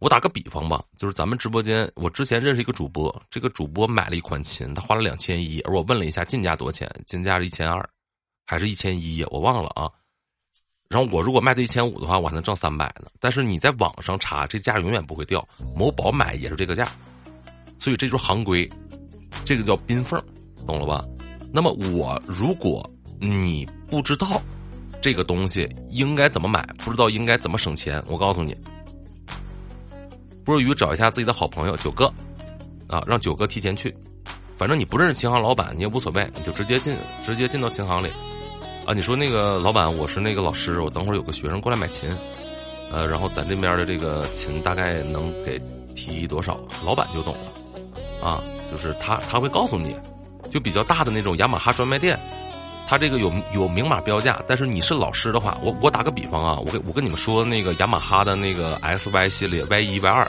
我打个比方吧，就是咱们直播间，我之前认识一个主播，这个主播买了一款琴，他花了两千一，而我问了一下进价多少钱，进价是一千二，还是一千一，我忘了啊。然后我如果卖到一千五的话，我还能挣三百呢。但是你在网上查，这价永远不会掉。某宝买也是这个价，所以这就是行规，这个叫冰缝，懂了吧？那么我如果你不知道这个东西应该怎么买，不知道应该怎么省钱，我告诉你。不如找一下自己的好朋友九哥，啊，让九哥提前去。反正你不认识琴行老板，你也无所谓，你就直接进，直接进到琴行里。啊，你说那个老板，我是那个老师，我等会儿有个学生过来买琴，呃，然后咱这边的这个琴大概能给提多少？老板就懂了，啊，就是他他会告诉你，就比较大的那种雅马哈专卖店。它这个有有明码标价，但是你是老师的话，我我打个比方啊，我跟我跟你们说那个雅马哈的那个 S Y 系列 Y 一 Y 二，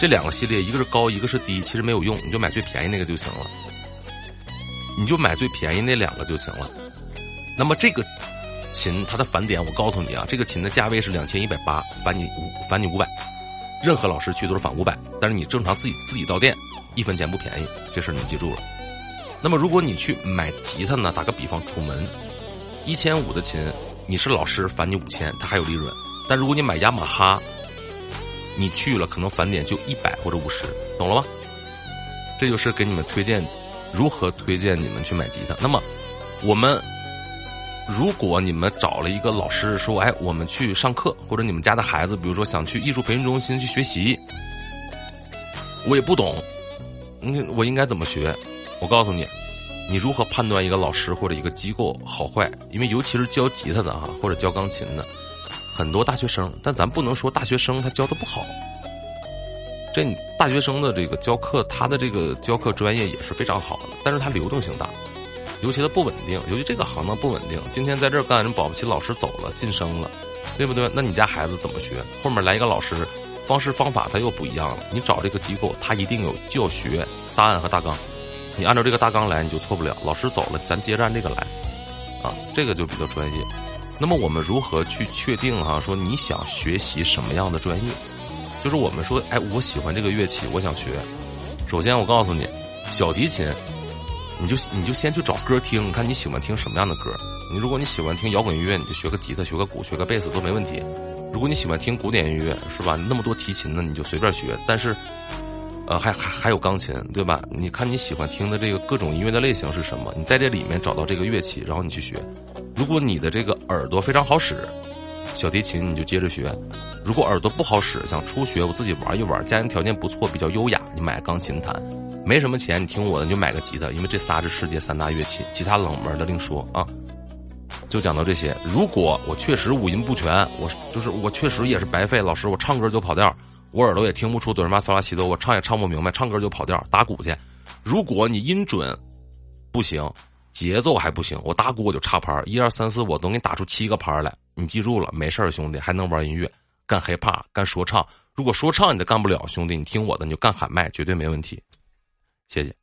这两个系列一个是高一个是低，其实没有用，你就买最便宜那个就行了，你就买最便宜那两个就行了。那么这个琴它的返点，我告诉你啊，这个琴的价位是两千一百八，返你五返你五百，任何老师去都是返五百，但是你正常自己自己到店，一分钱不便宜，这事你记住了。那么，如果你去买吉他呢？打个比方，楚门一千五的琴，你是老师返你五千，他还有利润。但如果你买雅马哈，你去了可能返点就一百或者五十，懂了吗？这就是给你们推荐如何推荐你们去买吉他。那么，我们如果你们找了一个老师说，哎，我们去上课，或者你们家的孩子，比如说想去艺术培训中心去学习，我也不懂，你我应该怎么学？我告诉你，你如何判断一个老师或者一个机构好坏？因为尤其是教吉他的哈，或者教钢琴的，很多大学生，但咱不能说大学生他教的不好。这大学生的这个教课，他的这个教课专业也是非常好的，但是他流动性大，尤其他不稳定，尤其这个行当不稳定。今天在这儿干，人保不齐老师走了，晋升了，对不对？那你家孩子怎么学？后面来一个老师，方式方法他又不一样了。你找这个机构，他一定有教学答案和大纲。你按照这个大纲来，你就错不了。老师走了，咱接着按这个来，啊，这个就比较专业。那么我们如何去确定哈？说你想学习什么样的专业？就是我们说，哎，我喜欢这个乐器，我想学。首先，我告诉你，小提琴，你就你就先去找歌听，看你喜欢听什么样的歌。你如果你喜欢听摇滚音乐，你就学个吉他、学个鼓、学个贝斯都没问题。如果你喜欢听古典音乐，是吧？那么多提琴呢，你就随便学。但是。呃，还还还有钢琴，对吧？你看你喜欢听的这个各种音乐的类型是什么？你在这里面找到这个乐器，然后你去学。如果你的这个耳朵非常好使，小提琴你就接着学；如果耳朵不好使，想初学，我自己玩一玩，家庭条件不错，比较优雅，你买钢琴弹。没什么钱，你听我的，你就买个吉他，因为这仨是世界三大乐器，其他冷门的另说啊。就讲到这些。如果我确实五音不全，我就是我确实也是白费，老师，我唱歌就跑调。我耳朵也听不出哆来咪嗦拉西哆，我唱也唱不明白，唱歌就跑调，打鼓去。如果你音准不行，节奏还不行，我打鼓我就差拍一二三四，我都给你打出七个拍来。你记住了，没事兄弟，还能玩音乐，干 hiphop，干说唱。如果说唱你都干不了，兄弟，你听我的，你就干喊麦，绝对没问题。谢谢。